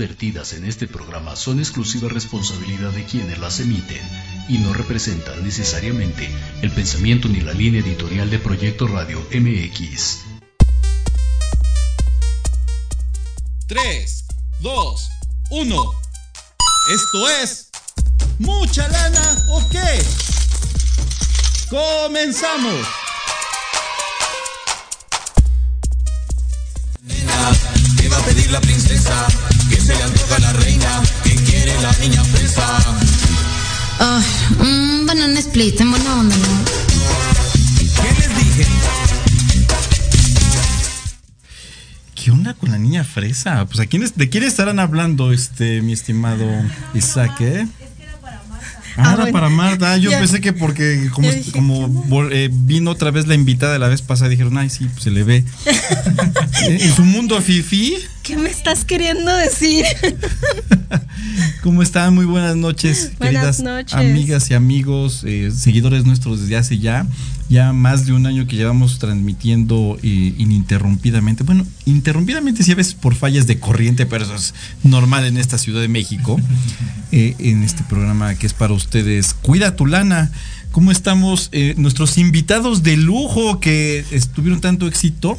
vertidas en este programa son exclusiva responsabilidad de quienes las emiten y no representan necesariamente el pensamiento ni la línea editorial de Proyecto Radio MX. 3, 2, 1. Esto es... ¿Mucha lana o qué? ¡Comenzamos! ¿Qué va a pedir la princesa? Niña fresa? Ah, un banana split, en buena onda, ¿no? ¿Qué les dije? ¿Qué onda con la niña fresa? Pues ¿a quiénes, ¿de quién estarán hablando, este, mi estimado Isaac, eh? Ah, era para Marta. Ah, yo Ya. pensé que porque como, dije, eh, vino otra vez la invitada de la vez pasada, dijeron, ay, sí, pues se le ve. en su mundo fifi, ¿Qué me estás queriendo decir? ¿cómo están? Muy buenas noches, Buenas queridas noches. amigas y amigos, eh, seguidores nuestros desde hace ya, ya más de un año que llevamos transmitiendo eh, ininterrumpidamente. Bueno, interrumpidamente sí a veces por fallas de corriente, pero eso es normal en esta Ciudad de México, eh, en este programa que es para ustedes. Cuida tu lana. ¿Cómo estamos? Eh, nuestros invitados de lujo que estuvieron tanto éxito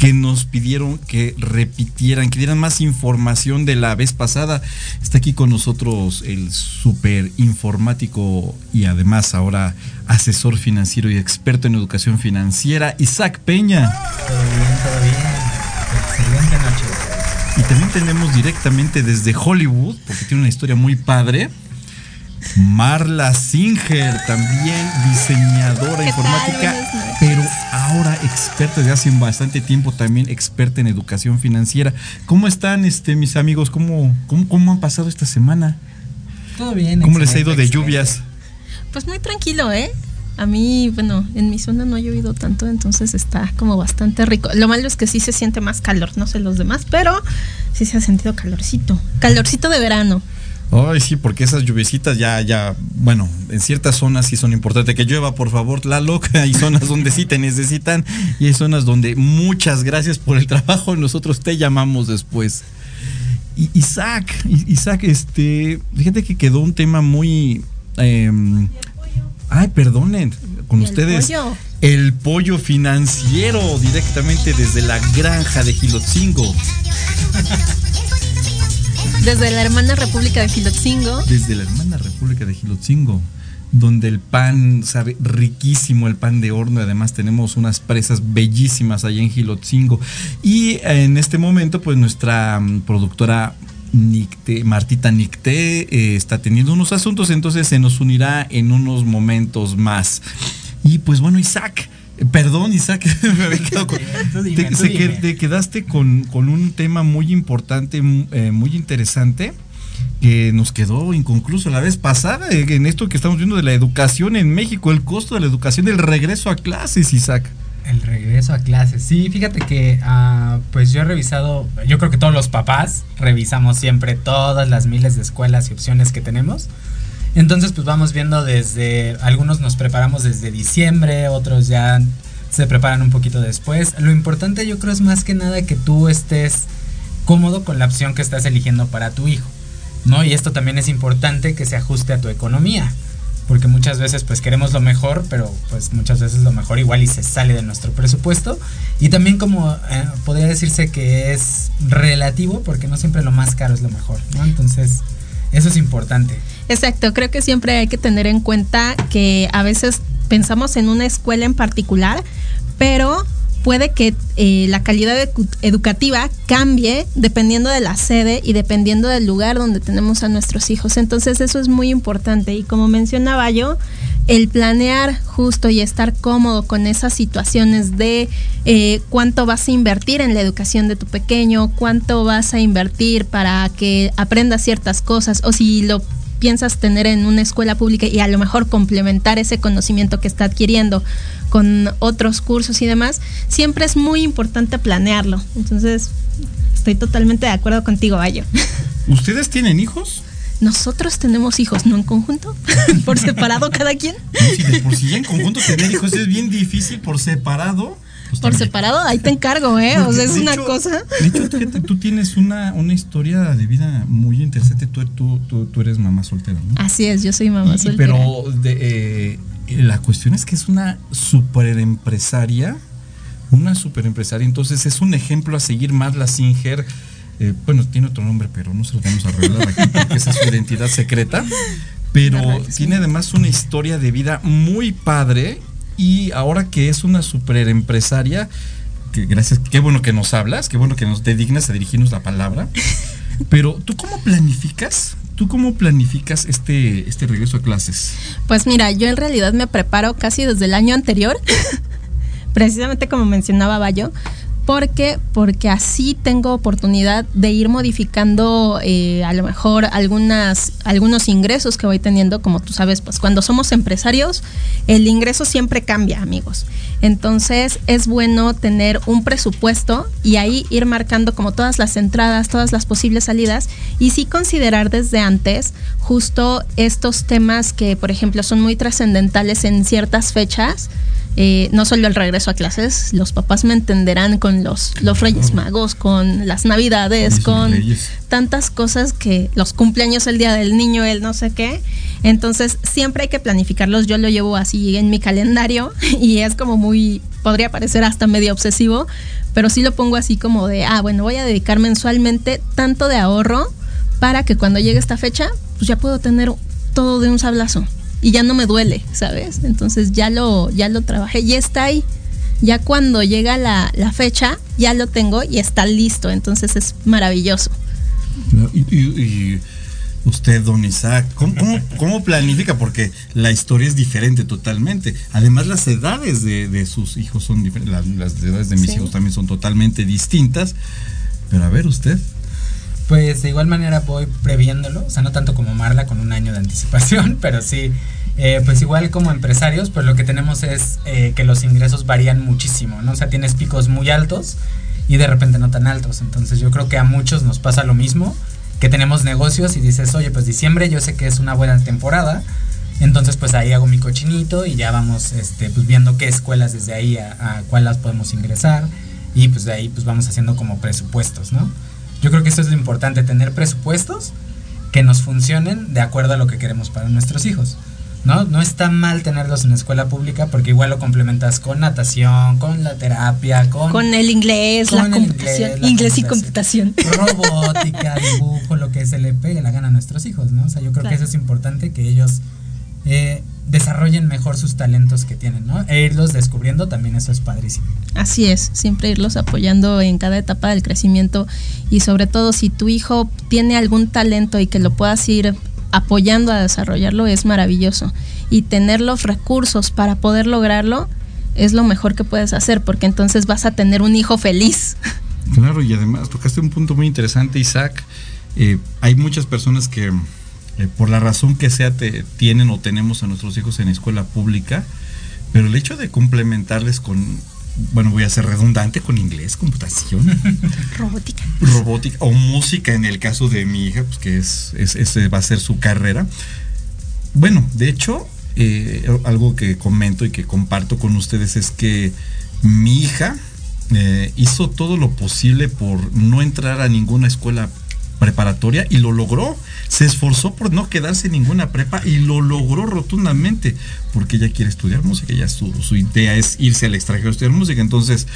que nos pidieron que repitieran, que dieran más información de la vez pasada. Está aquí con nosotros el super informático y además ahora asesor financiero y experto en educación financiera, Isaac Peña. Todo bien, todo bien. Excelente noche. Y también tenemos directamente desde Hollywood, porque tiene una historia muy padre. Marla Singer, también diseñadora informática, pero ahora experta desde hace bastante tiempo también experta en educación financiera. ¿Cómo están este mis amigos? ¿Cómo, cómo, cómo han pasado esta semana? Todo bien. ¿Cómo les ha ido de lluvias? Pues muy tranquilo, ¿eh? A mí, bueno, en mi zona no ha llovido tanto, entonces está como bastante rico. Lo malo es que sí se siente más calor, no sé los demás, pero sí se ha sentido calorcito. Calorcito de verano. Ay, sí, porque esas lluviecitas ya, ya, bueno, en ciertas zonas sí son importantes. Que llueva, por favor, Tlaloc. Hay zonas donde sí te necesitan y hay zonas donde muchas gracias por el trabajo. Nosotros te llamamos después. Isaac, Isaac, este, fíjate que quedó un tema muy... em, ay, perdonen, con El ustedes. pollo. El pollo financiero directamente desde la granja de Gilotzingo. Desde la hermana República de Filotzingo. desde la hermana República de Gilotzingo, donde el pan sabe riquísimo, el pan de horno, y además tenemos unas presas bellísimas allá en Gilotzingo. Y en este momento, pues nuestra mm, productora Nicte, Martita Nicte eh, está teniendo unos asuntos, entonces se nos unirá en unos momentos más. Y pues bueno, Isaac. Perdón, Isaac, me había quedado con- dime, te, se te quedaste con, con un tema muy importante, eh, muy interesante, que nos quedó inconcluso la vez pasada, eh, en esto que estamos viendo de la educación en México, el costo de la educación, del regreso a clases, Isaac. El regreso a clases. Sí, fíjate que ah, pues yo he revisado, yo creo que todos los papás revisamos siempre todas las miles de escuelas y opciones que tenemos. Entonces pues vamos viendo desde, algunos nos preparamos desde diciembre, otros ya se preparan un poquito después. Lo importante yo creo es más que nada que tú estés cómodo con la opción que estás eligiendo para tu hijo. ¿no? Y esto también es importante que se ajuste a tu economía. Porque muchas veces pues queremos lo mejor, pero pues muchas veces lo mejor igual y se sale de nuestro presupuesto. Y también como eh, podría decirse que es relativo, porque no siempre lo más caro es lo mejor, ¿no? Entonces, eso es importante. Exacto, creo que siempre hay que tener en cuenta que a veces pensamos en una escuela en particular, pero puede que eh, la calidad edu- educativa cambie dependiendo de la sede y dependiendo del lugar donde tenemos a nuestros hijos. Entonces eso es muy importante y como mencionaba yo, el planear justo y estar cómodo con esas situaciones de eh, cuánto vas a invertir en la educación de tu pequeño, cuánto vas a invertir para que aprenda ciertas cosas o si lo piensas tener en una escuela pública y a lo mejor complementar ese conocimiento que está adquiriendo con otros cursos y demás, siempre es muy importante planearlo. Entonces, estoy totalmente de acuerdo contigo, Bayo. ¿Ustedes tienen hijos? Nosotros tenemos hijos, ¿no en conjunto? ¿Por separado cada quien? No, si de por sí ya en conjunto tener hijos es bien difícil por separado. Por separado, ahí te encargo, ¿eh? O sea, es de una hecho- cosa. De hecho, fíjate, tú tienes una, una historia de vida muy interesante. Tú, tú, tú, tú eres mamá soltera, ¿no? Así es, yo soy mamá Y- soltera. pero de, eh, la cuestión es que es una super empresaria, una super empresaria, entonces es un ejemplo a seguir Marla Singer. eh, bueno, tiene otro nombre, pero no se lo vamos a revelar aquí porque esa es su identidad secreta. Pero tiene además una historia de vida muy padre y ahora que es una super empresaria, que gracias, qué bueno que nos hablas, qué bueno que nos te dignas a dirigirnos la palabra. Pero tú cómo planificas? ¿Tú cómo planificas este, este regreso a clases? Pues mira, yo en realidad me preparo casi desde el año anterior, precisamente como mencionaba Bayo, porque porque así tengo oportunidad de ir modificando eh, a lo mejor algunas algunos ingresos que voy teniendo, como tú sabes, pues cuando somos empresarios el ingreso siempre cambia, amigos. Entonces es bueno tener un presupuesto y ahí ir marcando como todas las entradas, todas las posibles salidas y sí considerar desde antes justo estos temas que, por ejemplo, son muy trascendentales en ciertas fechas. Eh, no solo el regreso a clases, los papás me entenderán con los, los Reyes Magos, con las Navidades, con Reyes. tantas cosas que los cumpleaños, el día del niño, el no sé qué. Entonces siempre hay que planificarlos. Yo lo llevo así en mi calendario y es como muy, podría parecer hasta medio obsesivo, pero sí lo pongo así como de, ah, bueno, voy a dedicar mensualmente tanto de ahorro para que cuando llegue esta fecha, pues ya puedo tener todo de un sablazo y ya no me duele, ¿sabes? Entonces ya lo, ya lo trabajé, ya está ahí. Ya cuando llega la, la fecha, ya lo tengo y está listo. Entonces es maravilloso. Y, y- y usted, don Isaac, ¿cómo, cómo, cómo planifica? Porque la historia es diferente totalmente. Además, las edades de, de sus hijos son diferentes. Las, las edades de mis Sí. hijos también son totalmente distintas. Pero a ver, usted. Pues de igual manera voy previéndolo, o sea, no tanto como Marla con un año de anticipación, pero sí, eh, pues igual como empresarios, pues lo que tenemos es eh, que los ingresos varían muchísimo, ¿no? O sea, tienes picos muy altos y de repente no tan altos, entonces yo creo que a muchos nos pasa lo mismo, que tenemos negocios y dices, oye, pues diciembre yo sé que es una buena temporada, entonces pues ahí hago mi cochinito y ya vamos este, pues viendo qué escuelas desde ahí a, a las podemos ingresar y pues de ahí pues vamos haciendo como presupuestos, ¿no? Yo creo que eso es lo importante, tener presupuestos que nos funcionen de acuerdo a lo que queremos para nuestros hijos. ¿No? No está mal tenerlos en escuela pública porque igual lo complementas con natación, con la terapia, con, Con el inglés, con la el computación. la Inglés y computación. Robótica, dibujo, lo que se le pegue la gana a nuestros hijos, ¿no? O sea, yo creo Claro. que eso es importante que ellos eh, desarrollen mejor sus talentos que tienen, ¿no? E irlos descubriendo también eso es padrísimo. Así es, siempre irlos apoyando en cada etapa del crecimiento y sobre todo si tu hijo tiene algún talento y que lo puedas ir apoyando a desarrollarlo es maravilloso. Y tener los recursos para poder lograrlo es lo mejor que puedes hacer porque entonces vas a tener un hijo feliz. Claro, y además tocaste un punto muy interesante, Isaac. Eh, hay muchas personas que, eh, por la razón que sea, te, tienen o tenemos a nuestros hijos en escuela pública, pero el hecho de complementarles con, bueno, voy a ser redundante, con inglés, computación, Robótica. robótica o música en el caso de mi hija, pues que es, es- va a ser su carrera. Bueno, de hecho, eh, algo que comento y que comparto con ustedes es que mi hija eh, hizo todo lo posible por no entrar a ninguna escuela preparatoria y lo logró. Se esforzó por no quedarse en ninguna prepa y lo logró rotundamente porque ella quiere estudiar música, ya su, su idea es irse al extranjero a estudiar música. Entonces,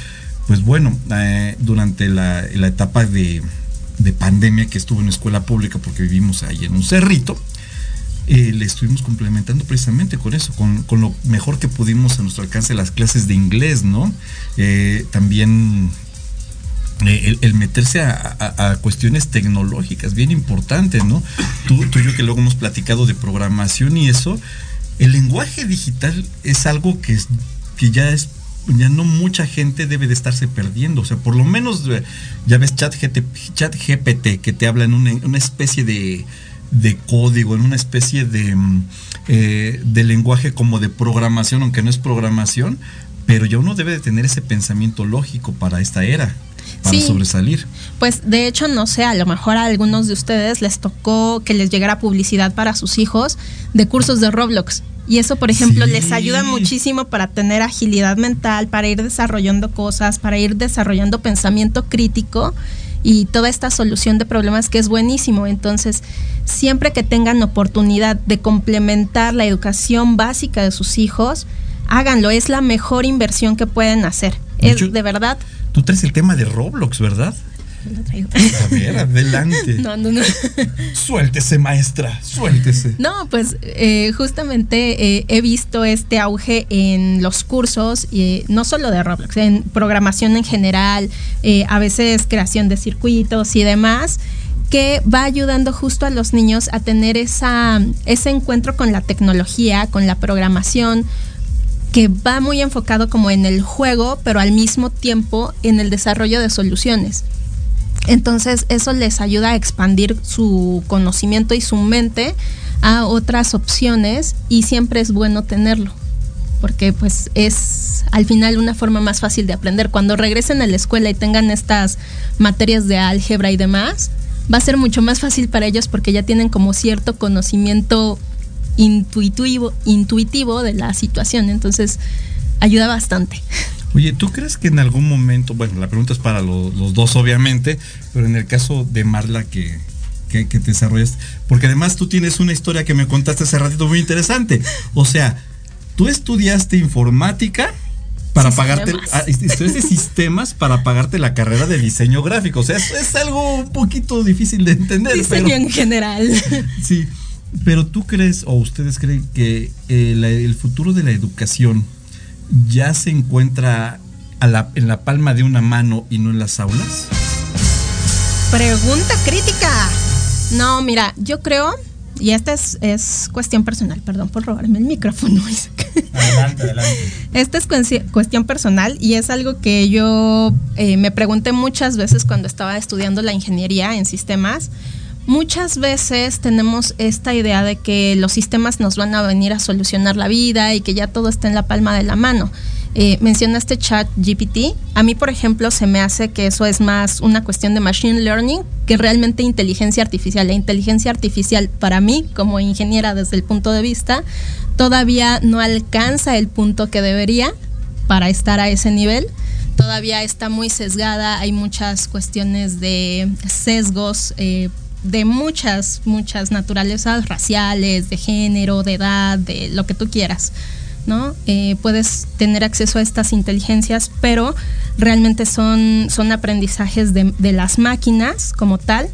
pues bueno, eh, durante la, etapa de, de pandemia que estuvo en escuela pública porque vivimos ahí en un cerrito, eh, le estuvimos complementando precisamente con eso, con, lo mejor que pudimos a nuestro alcance las clases de inglés, ¿no? Eh, también el, el meterse a, cuestiones tecnológicas, bien importante, ¿no? Tú, y yo que luego hemos platicado de programación y eso, el lenguaje digital es algo que, es, que ya es ya no mucha gente debe de estarse perdiendo. O sea, por lo menos eh, ya ves chat, GPT que te habla en una, una especie de, de código, en una especie de, mm, eh, de lenguaje como de programación, aunque no es programación, pero ya uno debe de tener ese pensamiento lógico para esta era, para Sí. sobresalir. Pues de hecho, no sé, a lo mejor a algunos de ustedes les tocó que les llegara publicidad para sus hijos de cursos de Roblox. Y eso, por ejemplo, Sí. les ayuda muchísimo para tener agilidad mental, para ir desarrollando cosas, para ir desarrollando pensamiento crítico y toda esta solución de problemas que es buenísimo. Entonces, siempre que tengan oportunidad de complementar la educación básica de sus hijos, háganlo. Es la mejor inversión que pueden hacer. De Es hecho- de verdad. Tú traes el tema de Roblox, ¿verdad? Lo traigo. A ver, adelante. No, no, no. Suéltese, maestra, suéltese. No, pues eh, justamente eh, he visto este auge en los cursos, y no solo de Roblox, en programación en general, eh, a veces creación de circuitos y demás, que va ayudando justo a los niños a tener esa, ese encuentro con la tecnología, con la programación, que va muy enfocado como en el juego, pero al mismo tiempo en el desarrollo de soluciones. Entonces eso les ayuda a expandir su conocimiento y su mente a otras opciones y siempre es bueno tenerlo porque pues es al final una forma más fácil de aprender. Cuando regresen a la escuela y tengan estas materias de álgebra y demás, va a ser mucho más fácil para ellos porque ya tienen como cierto conocimiento intuitivo, intuitivo de la situación. Entonces ayuda bastante. Oye, ¿tú crees que en algún momento, bueno, la pregunta es para lo- los dos obviamente, pero en el caso de Marla que, que, que te desarrollas, porque además tú tienes una historia que me contaste hace ratito muy interesante. O sea, tú estudiaste informática para pagarte, Sistemas. ah, estudiaste sistemas para pagarte la carrera de diseño gráfico. O sea, es, es algo un poquito difícil de entender. Diseño pero- en general. Sí, pero tú crees o ustedes creen que eh, la- el futuro de la educación ya se encuentra a la- en la palma de una mano y no en las aulas? Pregunta crítica. No, mira, yo creo, y esta es, es cuestión personal, perdón por robarme el micrófono. Isaac. Adelante, adelante. Esta es cuestión personal y es algo que yo eh, me pregunté muchas veces cuando estaba estudiando la ingeniería en sistemas. Muchas veces tenemos esta idea de que los sistemas nos van a venir a solucionar la vida y que ya todo está en la palma de la mano. Eh, mencionaste chat GPT. A mí, por ejemplo, se me hace que eso es más una cuestión de machine learning que realmente inteligencia artificial. La inteligencia artificial, para mí, como ingeniera desde el punto de vista, todavía no alcanza el punto que debería para estar a ese nivel. Todavía está muy sesgada, hay muchas cuestiones de sesgos eh, de muchas, muchas naturalezas raciales, de género, de edad, de lo que tú quieras. ¿no? Eh, puedes tener acceso a estas inteligencias, pero realmente son, son aprendizajes de, de las máquinas como tal.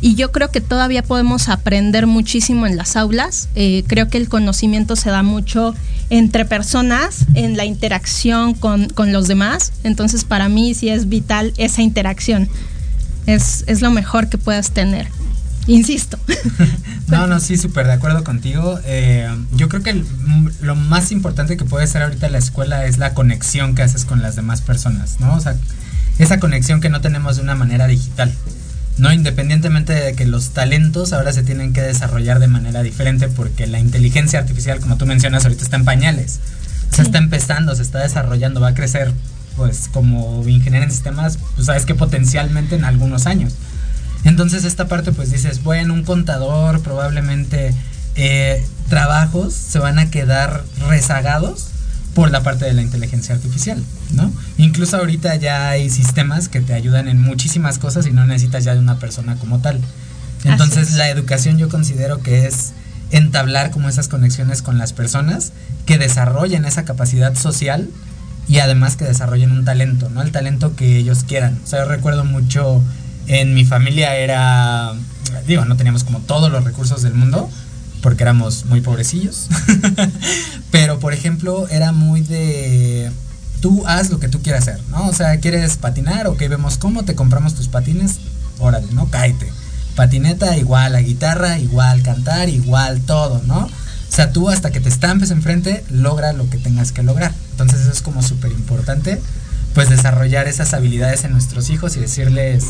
Y yo creo que todavía podemos aprender muchísimo en las aulas. Eh, creo que el conocimiento se da mucho entre personas, en la interacción con, con los demás. Entonces, para mí sí es vital esa interacción. Es, es lo mejor que puedas tener. Insisto. No, no, sí, súper de acuerdo contigo. Eh, yo creo que el- lo más importante que puede ser ahorita la escuela es la conexión que haces con las demás personas, ¿no? O sea, esa conexión que no tenemos de una manera digital. No, independientemente de que los talentos ahora se tienen que desarrollar de manera diferente porque la inteligencia artificial, como tú mencionas, ahorita está en pañales. Sí. está empezando, se está desarrollando, va a crecer, pues como ingeniero en sistemas, pues sabes que potencialmente en algunos años. Entonces esta parte pues dices, bueno, un contador probablemente eh, trabajos se van a quedar rezagados por la parte de la inteligencia artificial, ¿no? Incluso ahorita ya hay sistemas que te ayudan en muchísimas cosas y no necesitas ya de una persona como tal. Entonces es. la educación yo considero que es entablar como esas conexiones con las personas que desarrollen esa capacidad social y además que desarrollen un talento, ¿no? El talento que ellos quieran. O sea, yo recuerdo mucho en mi familia era, digo, no teníamos como todos los recursos del mundo porque éramos muy pobrecillos. Pero por ejemplo, era muy de tú haz lo que tú quieras hacer, ¿no? O sea, quieres patinar, ok, vemos cómo te compramos tus patines, órale, ¿no? Cáete. Patineta igual, la guitarra igual, cantar igual, todo, ¿no? O sea, tú hasta que te estampes enfrente, logra lo que tengas que lograr. Entonces eso es como súper importante, pues desarrollar esas habilidades en nuestros hijos y decirles,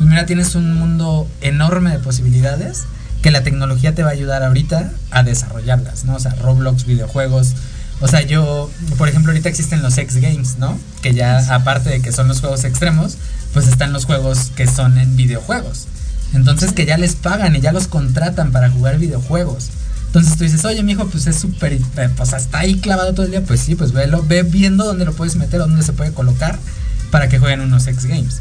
pues mira, tienes un mundo enorme de posibilidades que la tecnología te va a ayudar ahorita a desarrollarlas, ¿no? O sea, Roblox, videojuegos. O sea, yo, por ejemplo, ahorita existen los X Games, ¿no? Que ya, aparte de que son los juegos extremos, pues están los juegos que son en videojuegos. Entonces, que ya les pagan y ya los contratan para jugar videojuegos. Entonces tú dices, oye, mi hijo, pues es súper, eh, pues está ahí clavado todo el día. Pues sí, pues velo, ve viendo dónde lo puedes meter, dónde se puede colocar para que jueguen unos X Games.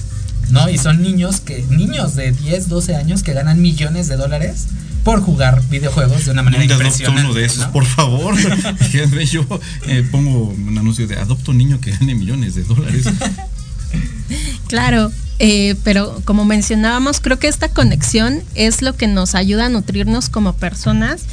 ¿No? Y son niños que, niños de 10, 12 años que ganan millones de dólares por jugar videojuegos de una manera ¿Dónde adopto impresionante. uno de esos, ¿no? por favor? Fíjate, Yo eh, pongo un anuncio de adopto un niño que gane millones de dólares. Claro, eh, pero como mencionábamos, creo que esta conexión es lo que nos ayuda a nutrirnos como personas.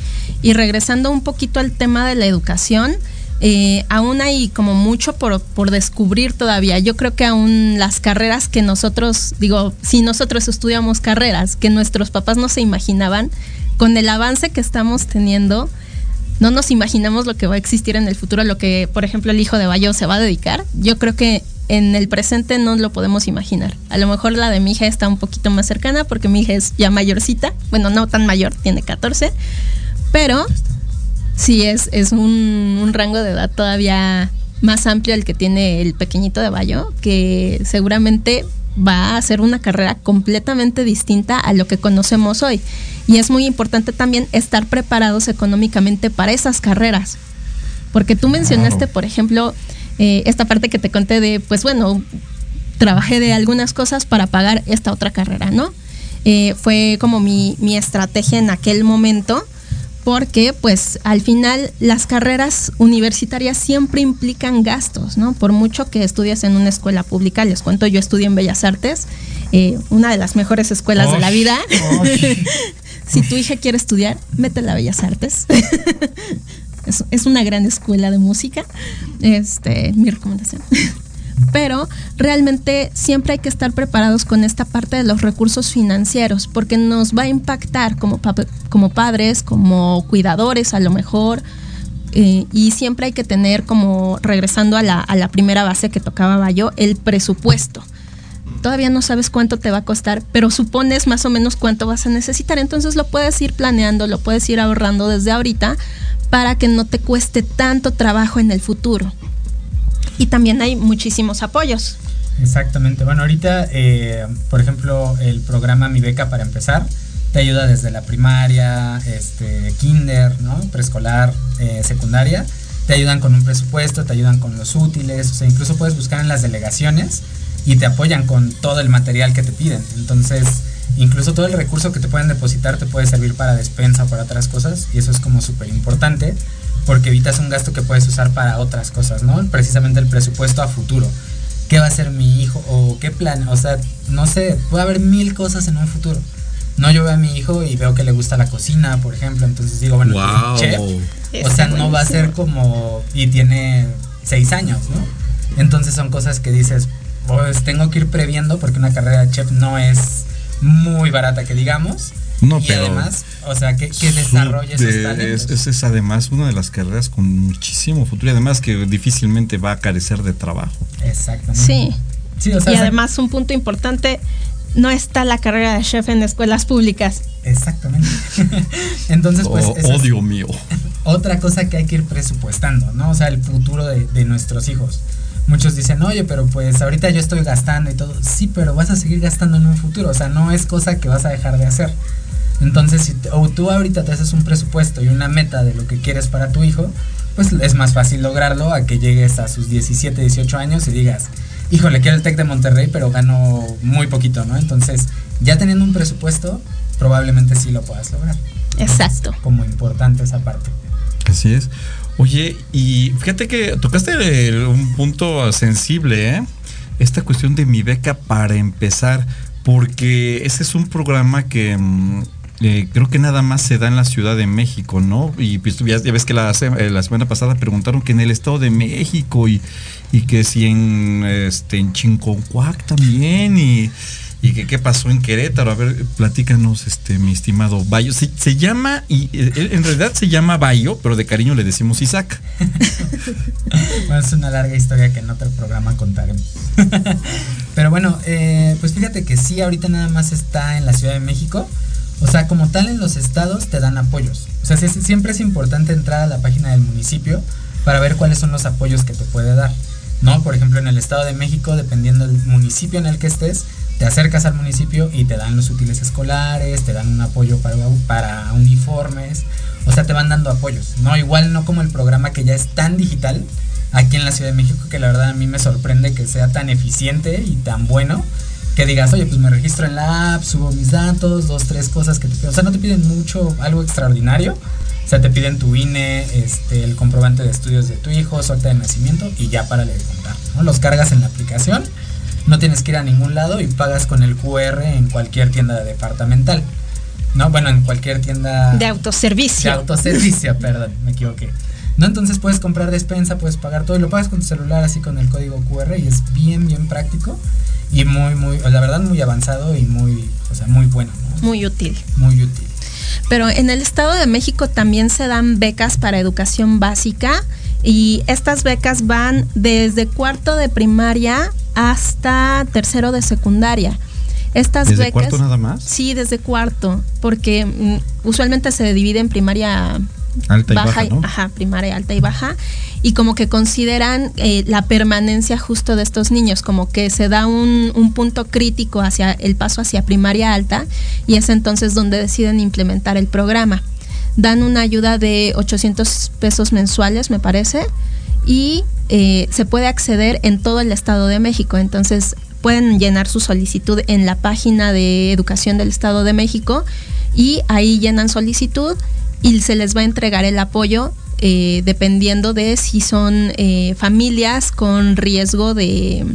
Y regresando un poquito al tema de la educación, eh, aún hay como mucho por, por descubrir todavía. Yo creo que aún las carreras que nosotros, digo, si nosotros estudiamos carreras que nuestros papás no se imaginaban, con el avance que estamos teniendo, no nos imaginamos lo que va a existir en el futuro, lo que, por ejemplo, el hijo de Bayo se va a dedicar. Yo creo que en el presente no lo podemos imaginar. A lo mejor la de mi hija está un poquito más cercana porque mi hija es ya mayorcita. Bueno, no tan mayor, tiene 14. Pero sí es, es un, un rango de edad todavía más amplio el que tiene el pequeñito de Bayo, que seguramente va a hacer una carrera completamente distinta a lo que conocemos hoy. Y es muy importante también estar preparados económicamente para esas carreras. Porque tú mencionaste, por ejemplo, eh, esta parte que te conté de, pues bueno, trabajé de algunas cosas para pagar esta otra carrera, ¿no? Eh, fue como mi, mi estrategia en aquel momento, porque pues al final las carreras universitarias siempre implican gastos, ¿no? Por mucho que estudies en una escuela pública, les cuento, yo estudié en Bellas Artes, eh, una de las mejores escuelas de la vida. si tu hija quiere estudiar, métela a Bellas Artes. es, es una gran escuela de música. Este, mi recomendación. Pero realmente siempre hay que estar preparados con esta parte de los recursos financieros, porque nos va a impactar como, como padres, como cuidadores a lo mejor. eh, y siempre hay que tener como, regresando a la, a la primera base que tocaba Bayo, el presupuesto todavía no sabes cuánto te va a costar, pero supones más o menos cuánto vas a necesitar. Entonces lo puedes ir planeando, lo puedes ir ahorrando desde ahorita para que no te cueste tanto trabajo en el futuro. Y también hay muchísimos apoyos. Exactamente. Bueno, ahorita, eh, por ejemplo, el programa Mi Beca para empezar te ayuda desde la primaria, este, kinder, ¿no? Preescolar, eh, secundaria. Te ayudan con un presupuesto, te ayudan con los útiles, o sea, incluso puedes buscar en las delegaciones y te apoyan con todo el material que te piden. Entonces, incluso todo el recurso que te pueden depositar te puede servir para despensa o para otras cosas y eso es como súper importante porque evitas un gasto que puedes usar para otras cosas, ¿no? Precisamente el presupuesto a futuro. ¿Qué va a hacer mi hijo? ¿O qué plan? O sea, no sé, puede haber mil cosas en un futuro. No, yo veo a mi hijo y veo que le gusta la cocina, por ejemplo, entonces digo, bueno, pues, Wow. chef. O sea, no va a ser como... Y tiene seis años, ¿no? Entonces son cosas que dices, pues tengo que ir previendo porque una carrera de chef no es muy barata que digamos. No, y pero además, o sea, que, desarrolle esos de- talentos. Es, es además una de las carreras con muchísimo futuro y además que difícilmente va a carecer de trabajo. Exactamente. Sí. Sí, o sea, y además un punto importante, no está la carrera de chef en escuelas públicas. Exactamente. Entonces, pues, Oh, Dios mío. otra cosa que hay que ir presupuestando, ¿no? O sea, el futuro de, de nuestros hijos. Muchos dicen, oye, pero pues ahorita yo estoy gastando y todo. Sí, pero vas a seguir gastando en un futuro. O sea, no es cosa que vas a dejar de hacer. Entonces, si o tú ahorita te haces un presupuesto y una meta de lo que quieres para tu hijo, pues es más fácil lograrlo a que llegues a sus 17, 18 años y digas, híjole, quiero el TEC de Monterrey, pero gano muy poquito, ¿no? Entonces, ya teniendo un presupuesto, probablemente sí lo puedas lograr. Exacto. Como importante esa parte. Así es. Oye, y fíjate que tocaste un punto sensible, ¿eh? Esta cuestión de mi beca para empezar, porque ese es un programa que mm, eh, creo que nada más se da en la Ciudad de México, ¿no? Y pues, ya, ves que eh, la semana pasada preguntaron que en el Estado de México y, y que si en, este, en Chinconcuac también y... ¿Y qué pasó en Querétaro? A ver, platícanos, este, mi estimado Bayo. Se, llama, y eh, en realidad se llama Bayo, pero de cariño le decimos Isaac. Es una larga historia que en otro programa contaremos. Pero bueno, eh, pues fíjate que sí, ahorita nada más está en la Ciudad de México. O sea, como tal en los estados te dan apoyos. O sea, siempre es importante entrar a la página del municipio para ver cuáles son los apoyos que te puede dar. ¿No? Por ejemplo, en el Estado de México, dependiendo del municipio en el que estés, te acercas al municipio y te dan los útiles escolares, te dan un apoyo para, uniformes, o sea, te van dando apoyos, ¿no? Igual no como el programa que ya es tan digital aquí en la Ciudad de México, que la verdad a mí me sorprende que sea tan eficiente y tan bueno, que digas, oye, pues me registro en la app, subo mis datos, dos, tres cosas que te piden, o sea, no te piden mucho, algo extraordinario, o sea, te piden tu INE, este, el comprobante de estudios de tu hijo, su acta de nacimiento y ya para de contar, ¿no? Los cargas en la aplicación no tienes que ir a ningún lado y pagas con el QR en cualquier tienda departamental. No, bueno, en cualquier tienda de autoservicio. De autoservicio, perdón, me equivoqué. No, entonces puedes comprar despensa, puedes pagar todo y lo pagas con tu celular así con el código QR y es bien, bien práctico y muy, muy, la verdad muy avanzado y muy, o sea, muy bueno. Muy útil. Muy útil. Pero en el Estado de México también se dan becas para educación básica y estas becas van desde cuarto de primaria hasta tercero de secundaria. Estas ¿Desde cuarto nada más? Sí, desde cuarto, porque mm, usualmente se divide en primaria alta y baja, ajá, primaria alta y baja y como que consideran eh, la permanencia justo de estos niños, como que se da un, un, punto crítico hacia el paso hacia primaria alta y es entonces donde deciden implementar el programa. Dan una ayuda de 800 pesos mensuales, me parece, y eh, se puede acceder en todo el Estado de México. Entonces pueden llenar su solicitud en la página de Educación del Estado de México y ahí llenan solicitud y se les va a entregar el apoyo eh, dependiendo de si son eh, familias con riesgo de,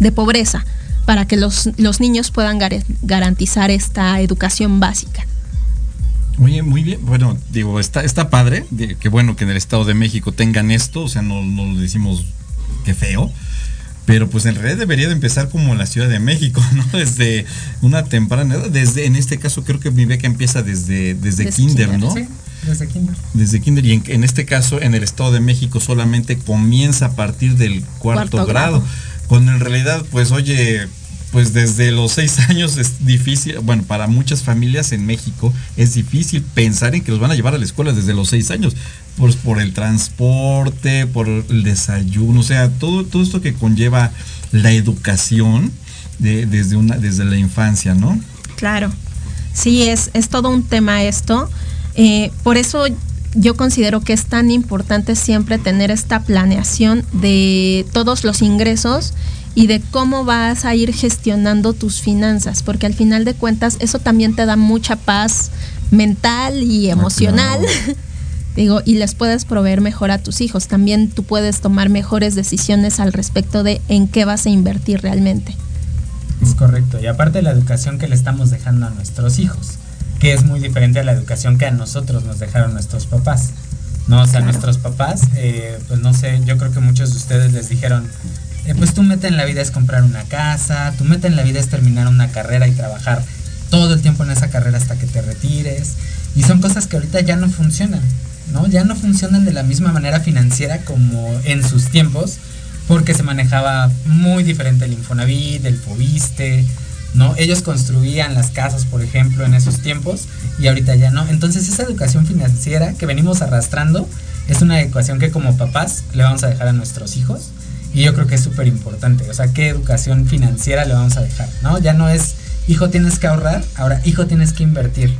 de pobreza para que los, los niños puedan garantizar esta educación básica. Oye, muy bien. Bueno, digo, está, está padre. que bueno que en el Estado de México tengan esto. O sea, no, no lo decimos que feo. Pero pues en realidad debería de empezar como en la Ciudad de México, ¿no? Desde una temprana edad. Desde, en este caso creo que mi beca empieza desde, desde, kinder, ¿no? Sí, desde kinder. Desde kinder. Y en, este caso, en el Estado de México solamente comienza a partir del cuarto, grado. grado. Cuando en realidad, pues oye, pues desde los seis años es difícil, bueno, para muchas familias en México es difícil pensar en que los van a llevar a la escuela desde los seis años, pues por el transporte, por el desayuno, o sea, todo, todo esto que conlleva la educación desde, una, desde la infancia, ¿no? Claro, sí, es, es todo un tema esto. Eh, por eso yo considero que es tan importante siempre tener esta planeación de todos los ingresos y de cómo vas a ir gestionando tus finanzas, porque al final de cuentas eso también te da mucha paz mental y ah, emocional. Digo, y les puedes proveer mejor a tus hijos. También tú puedes tomar mejores decisiones al respecto de en qué vas a invertir realmente. Es correcto. Y aparte de la educación que le estamos dejando a nuestros hijos, que es muy diferente a la educación que a nosotros nos dejaron nuestros papás. No, o sea, nuestros papás, eh, pues no sé, yo creo que muchos de ustedes les dijeron, eh, pues tu meta en la vida es comprar una casa, tu meta en la vida es terminar una carrera y trabajar todo el tiempo en esa carrera hasta que te retires. Y son cosas que ahorita ya no funcionan, ¿no? Ya no funcionan de la misma manera financiera como en sus tiempos, porque se manejaba muy diferente el Infonavit, el Fobiste, ¿no? Ellos construían las casas, por ejemplo, en esos tiempos y ahorita ya no. Entonces esa educación financiera que venimos arrastrando es una educación que como papás le vamos a dejar a nuestros hijos y yo creo que es súper importante. O sea, ¿qué educación financiera le vamos a dejar? ¿No? Ya no es, hijo, tienes que ahorrar, ahora, hijo, tienes que invertir.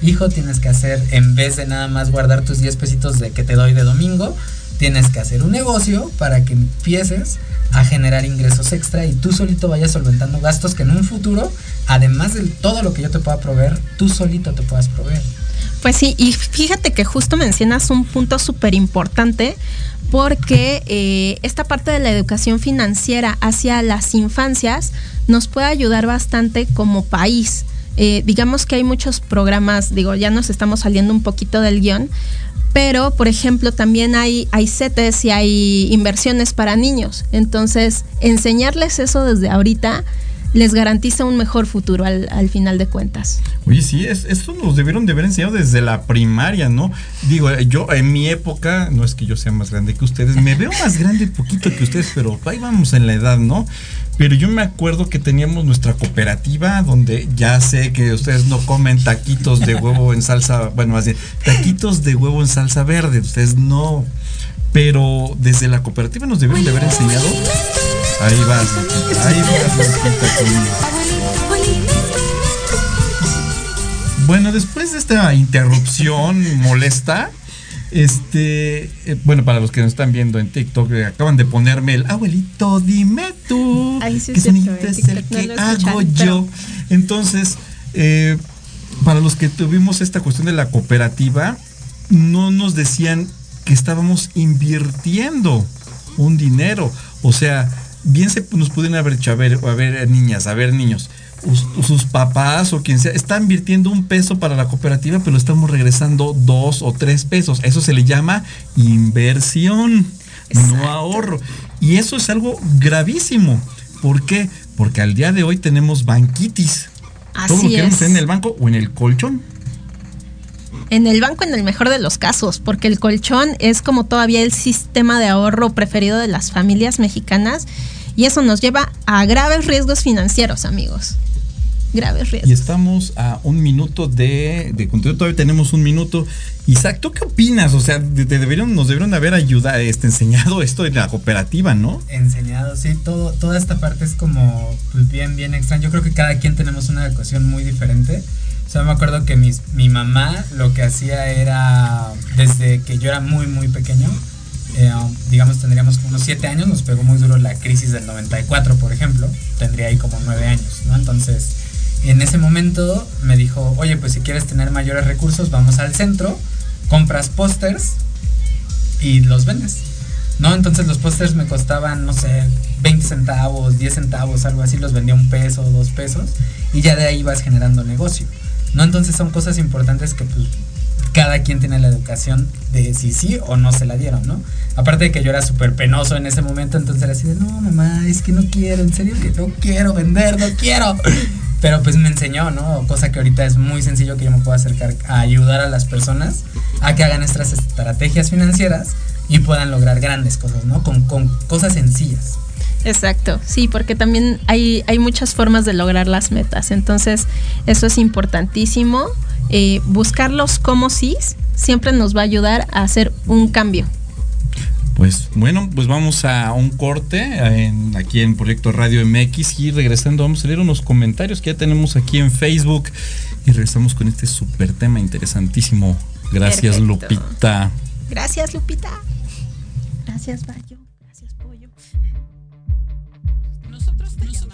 Hijo, tienes que hacer, en vez de nada más guardar tus 10 pesitos de que te doy de domingo, tienes que hacer un negocio para que empieces a generar ingresos extra y tú solito vayas solventando gastos que en un futuro, además de todo lo que yo te pueda proveer, tú solito te puedas proveer. Pues sí, y fíjate que justo mencionas un punto súper importante porque eh, esta parte de la educación financiera hacia las infancias nos puede ayudar bastante como país. Eh, digamos que hay muchos programas, digo, ya nos estamos saliendo un poquito del guion, pero por ejemplo también hay, hay CETES y hay inversiones para niños. Entonces, enseñarles eso desde ahorita les garantiza un mejor futuro al, al final de cuentas. Oye, sí, es, esto nos debieron de haber enseñado desde la primaria, ¿no? Digo, yo en mi época, no es que yo sea más grande que ustedes, me veo más grande poquito que ustedes, pero ahí vamos en la edad, ¿no? Pero yo me acuerdo que teníamos nuestra cooperativa donde ya sé que ustedes no comen taquitos de huevo en salsa, bueno, bien, taquitos de huevo en salsa verde, ustedes no. Pero desde la cooperativa nos debieron de haber enseñado Ahí vas, ahí vas. Bueno, después de esta interrupción molesta, este, eh, bueno, para los que nos están viendo en TikTok, eh, acaban de ponerme el abuelito, dime tú. Ay, sí ¿Qué cierto, es el no que hago yo? Entonces, eh, para los que tuvimos esta cuestión de la cooperativa, no nos decían que estábamos invirtiendo un dinero. O sea, bien se nos pudieron haber dicho, a ver, a ver, niñas, a ver, niños, us- sus papás o quien sea, están invirtiendo un peso para la cooperativa, pero estamos regresando dos o tres pesos. Eso se le llama inversión, no ahorro. Y eso es algo gravísimo. ¿Por qué? Porque al día de hoy tenemos banquitis. Todo lo queremos es. en el banco o en el colchón. En el banco en el mejor de los casos, porque el colchón es como todavía el sistema de ahorro preferido de las familias mexicanas y eso nos lleva a graves riesgos financieros, amigos. Graves Y riesgos. estamos a un minuto de, de contenido. Todavía tenemos un minuto. Isaac, ¿tú qué opinas? O sea, de- de- debieron, nos debieron haber ayudado, este, enseñado esto en la cooperativa, ¿no? enseñado, sí, todo, toda esta parte es como pues, bien, bien extraña. Yo creo que cada quien tenemos una educación muy diferente. O sea, me acuerdo que mis, mi mamá lo que hacía era, desde que yo era muy, muy pequeño, eh, digamos tendríamos como unos 7 años, nos pegó muy duro la crisis del 94, por ejemplo, tendría ahí como 9 años, ¿no? Entonces, en ese momento me dijo, oye, pues si quieres tener mayores recursos, vamos al centro, compras pósters y los vendes. ¿no? Entonces los pósters me costaban, no sé, 20 centavos, 10 centavos, algo así, los vendía un peso, dos pesos, y ya de ahí vas generando negocio, ¿no? Entonces son cosas importantes que pues cada quien tiene la educación de si sí o no se la dieron, ¿no? Aparte de que yo era súper penoso en ese momento, entonces era así de, no, mamá, es que no quiero, en serio que no quiero vender, no quiero. Pero pues me enseñó, ¿no? Cosa que ahorita es muy sencillo que yo me pueda acercar a ayudar a las personas a que hagan estas estrategias financieras y puedan lograr grandes cosas, ¿no? Con, con cosas sencillas. Exacto, sí, porque también hay, hay muchas formas de lograr las metas. Entonces, eso es importantísimo. Eh, buscar los cómo sí siempre nos va a ayudar a hacer un cambio. Pues bueno, pues vamos a un corte en- aquí en Proyecto Radio MX y regresando vamos a leer unos comentarios que ya tenemos aquí en Facebook y regresamos con este súper tema interesantísimo. Gracias Perfecto. Lupita. Gracias, Lupita. Gracias, Bayo.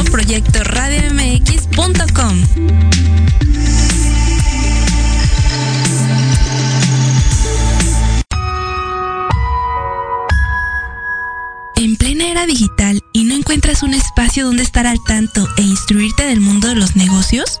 Www.proyectoradiomx.com. En plena era digital y no encuentras un espacio donde estar al tanto e instruirte del mundo de los negocios?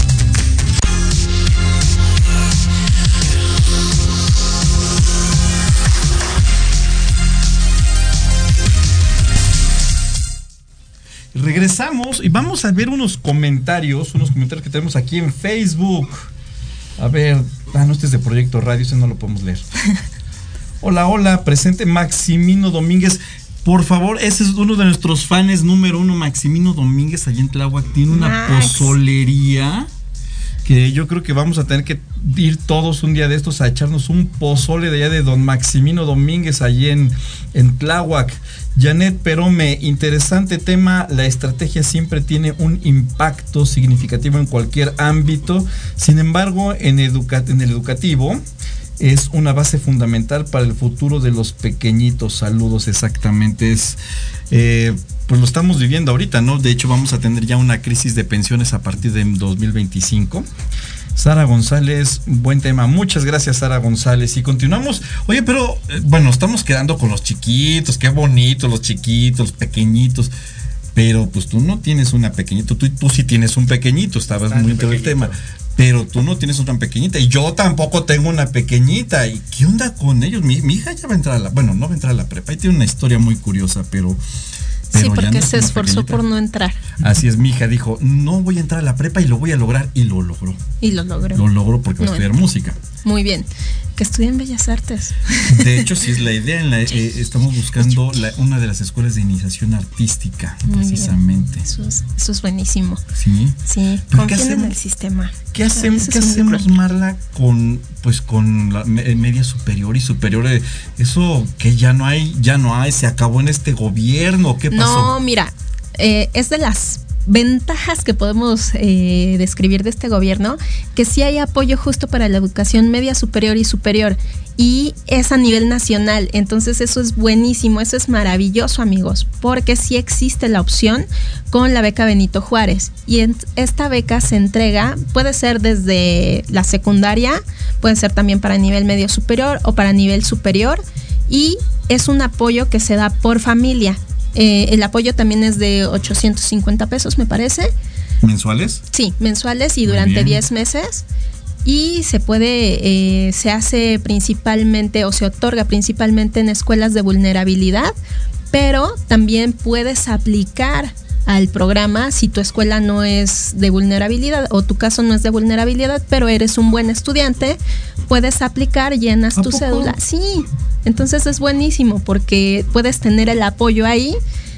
Regresamos y vamos a ver unos comentarios, unos comentarios que tenemos aquí en Facebook. A ver, ah, no, este es de Proyecto Radio, ese no lo podemos leer. Hola, hola, presente Maximino Domínguez. Por favor, ese es uno de nuestros fans número uno, Maximino Domínguez, allá en Tláhuac. Tiene una Max. pozolería yo creo que vamos a tener que ir todos un día de estos a echarnos un pozole de allá de don Maximino Domínguez, allí en, en Tláhuac. Janet Perome, interesante tema. La estrategia siempre tiene un impacto significativo en cualquier ámbito. Sin embargo, en, educa- en el educativo es una base fundamental para el futuro de los pequeñitos. Saludos, exactamente. Es, eh, pues lo estamos viviendo ahorita, ¿no? De hecho, vamos a tener ya una crisis de pensiones a partir de 2025. Sara González, buen tema. Muchas gracias, Sara González. Y continuamos. Oye, pero eh, bueno, estamos quedando con los chiquitos. Qué bonitos los chiquitos, los pequeñitos. Pero pues tú no tienes una pequeñita. Tú, tú sí tienes un pequeñito. Estabas Bastante muy dentro del tema. Pero tú no tienes una pequeñita. Y yo tampoco tengo una pequeñita. ¿Y qué onda con ellos? Mi, mi hija ya va a entrar a la. Bueno, no va a entrar a la prepa. Ahí tiene una historia muy curiosa, pero. Sí, pero porque no se esforzó pequeñita. por no entrar Así es, mi hija dijo, no voy a entrar a la prepa y lo voy a lograr. Y lo logró. y lo logró. Lo logró porque va a No estudiar música. Muy bien. Que estudien Bellas Artes. De hecho, sí es la idea. En la, eh, estamos buscando la- una de las escuelas de iniciación artística, Muy bien. precisamente. Eso es, eso es buenísimo. Sí. Sí, ¿Pero qué confíen en el sistema. ¿Qué hacemos, qué hacemos. Marla, con pues con la me- media superior y superior? Eh, Eso que ya no hay, ya no hay, se acabó en este gobierno. ¿Qué? No, mira, eh, es de las ventajas que podemos eh, describir de este gobierno, que sí hay apoyo justo para la educación media superior y superior. Y es a nivel nacional, entonces eso es buenísimo, eso es maravilloso amigos, porque sí existe la opción con la beca Benito Juárez. Y en- esta beca se entrega, puede ser desde la secundaria, puede ser también para nivel medio superior o para nivel superior y es un apoyo que se da por familia. Eh, el apoyo también es de 850 pesos, me parece. ¿Mensuales? Sí, mensuales y durante bien. 10 meses. Y se puede, eh, se hace principalmente o se otorga principalmente en escuelas de vulnerabilidad, pero también puedes aplicar al programa si tu escuela no es de vulnerabilidad o tu caso no es de vulnerabilidad, pero eres un buen estudiante, puedes aplicar, llenas ¿A tu poco? cédula. Sí, entonces es buenísimo porque puedes tener el apoyo ahí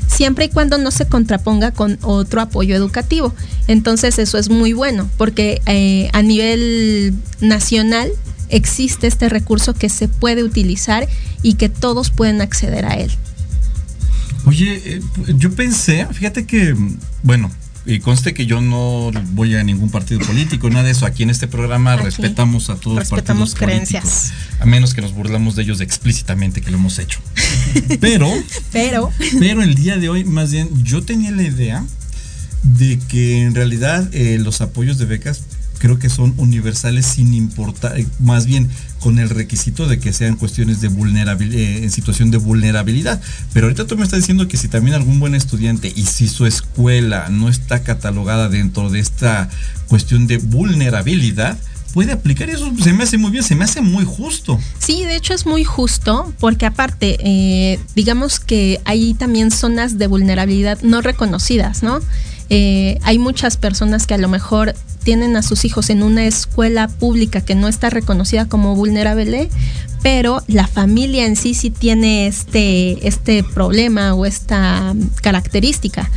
siempre y cuando no se contraponga con otro apoyo educativo. Entonces eso es muy bueno porque eh, a nivel nacional existe este recurso que se puede utilizar y que todos pueden acceder a él. Oye, eh, yo pensé, fíjate que, bueno, y conste que yo no voy a ningún partido político, nada de eso. Aquí en este programa Aquí respetamos a todos los partidos creencias. políticos, a menos que nos burlamos de ellos explícitamente que lo hemos hecho. Pero, Pero pero el día de hoy, más bien, yo tenía la idea de que en realidad eh, los apoyos de becas creo que son universales sin importar, eh, más bien con el requisito de que sean cuestiones de vulnerabilidad, en situación de vulnerabilidad. Pero ahorita tú me estás diciendo que si también algún buen estudiante y si su escuela no está catalogada dentro de esta cuestión de vulnerabilidad, puede aplicar eso se me hace muy bien, se me hace muy justo. Sí, de hecho es muy justo porque aparte, eh, digamos que hay también zonas de vulnerabilidad no reconocidas, ¿no? Eh, hay muchas personas que a lo mejor tienen a sus hijos en una escuela pública que no está reconocida como vulnerable, pero la familia en sí sí tiene este, este problema o esta característica.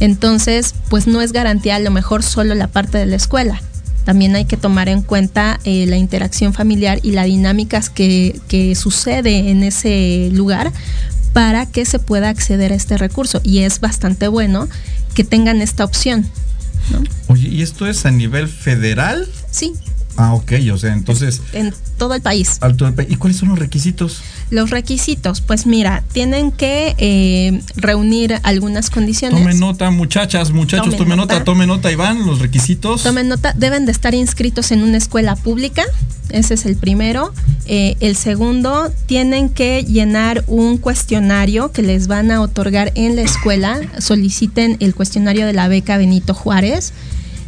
Entonces, pues no es garantía a lo mejor solo la parte de la escuela. También hay que tomar en cuenta eh, la interacción familiar y las dinámicas que, que sucede en ese lugar para que se pueda acceder a este recurso. Y es bastante bueno que tengan esta opción. ¿No? Oye, ¿y esto es a nivel federal? Sí, Ah, ok, o sea, entonces, en todo el país. alto del país. ¿Y cuáles son los requisitos? Los requisitos, pues mira, tienen que eh, reunir algunas condiciones. Tomen nota, muchachas, muchachos, tomen, Tomen nota, nota. tomen nota, Iván, los requisitos. Tomen nota, deben de estar inscritos en una escuela pública, ese es el primero. Eh, el segundo, tienen que llenar un cuestionario que les van a otorgar en la escuela. Soliciten el cuestionario de la beca Benito Juárez.